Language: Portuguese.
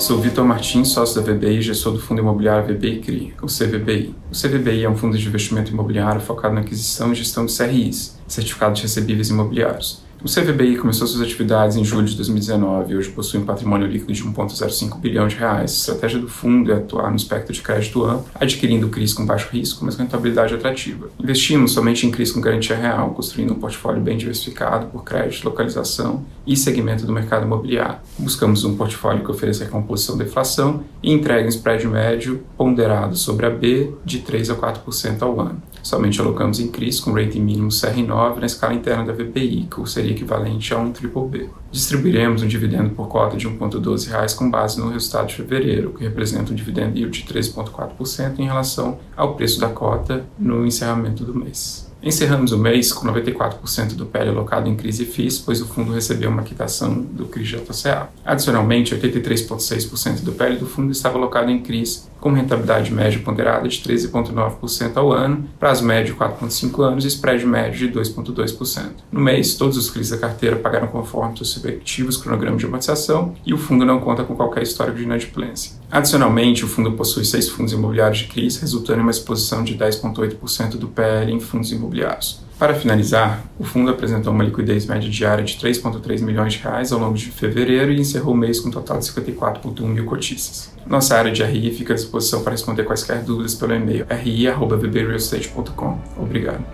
Sou Vitor Martins, sócio da VBI e gestor do fundo imobiliário VBI CRI, o CVBI. O CVBI é um fundo de investimento imobiliário focado na aquisição e gestão de CRIs, certificados recebíveis imobiliários. O CVBI começou suas atividades em julho de 2019 e hoje possui um patrimônio líquido de 1,05 bilhão de reais. A estratégia do fundo é atuar no espectro de crédito amplo, adquirindo CRIs com baixo risco, mas rentabilidade atrativa. Investimos somente em CRIs com garantia real, construindo um portfólio bem diversificado por crédito, localização e segmento do mercado imobiliário. Buscamos um portfólio que ofereça recomposição da inflação e entregue um spread médio ponderado sobre a B de 3 a 4% ao ano. Somente alocamos em CRIs com rating mínimo CR9 na escala interna da VPI, que seria equivalente a um BBB. Distribuiremos um dividendo por cota de R$ 1,12 com base no resultado de fevereiro, que representa um dividendo yield de 13,4% em relação ao preço da cota no encerramento do mês. Encerramos o mês com 94% do PL alocado em crise FIIs, pois o fundo recebeu uma quitação do CRIs JCA. Adicionalmente, 83,6% do PL do fundo estava alocado em CRIs, com rentabilidade média ponderada de 13,9% ao ano, prazo médio de 4,5 anos e spread médio de 2,2%. No mês, todos os CRIs da carteira pagaram conforme seus respectivos cronogramas de amortização e o fundo não conta com qualquer histórico de inadimplência. Adicionalmente, o fundo possui seis fundos imobiliários de CRIs, resultando em uma exposição de 10,8% do PL em fundos imobiliários. Para finalizar, o fundo apresentou uma liquidez média diária de 3,3 milhões de reais ao longo de fevereiro e encerrou o mês com um total de 54,1 mil cotistas. Nossa área de RI fica à disposição para responder quaisquer dúvidas pelo e-mail ri.vbrealestate.com. Obrigado.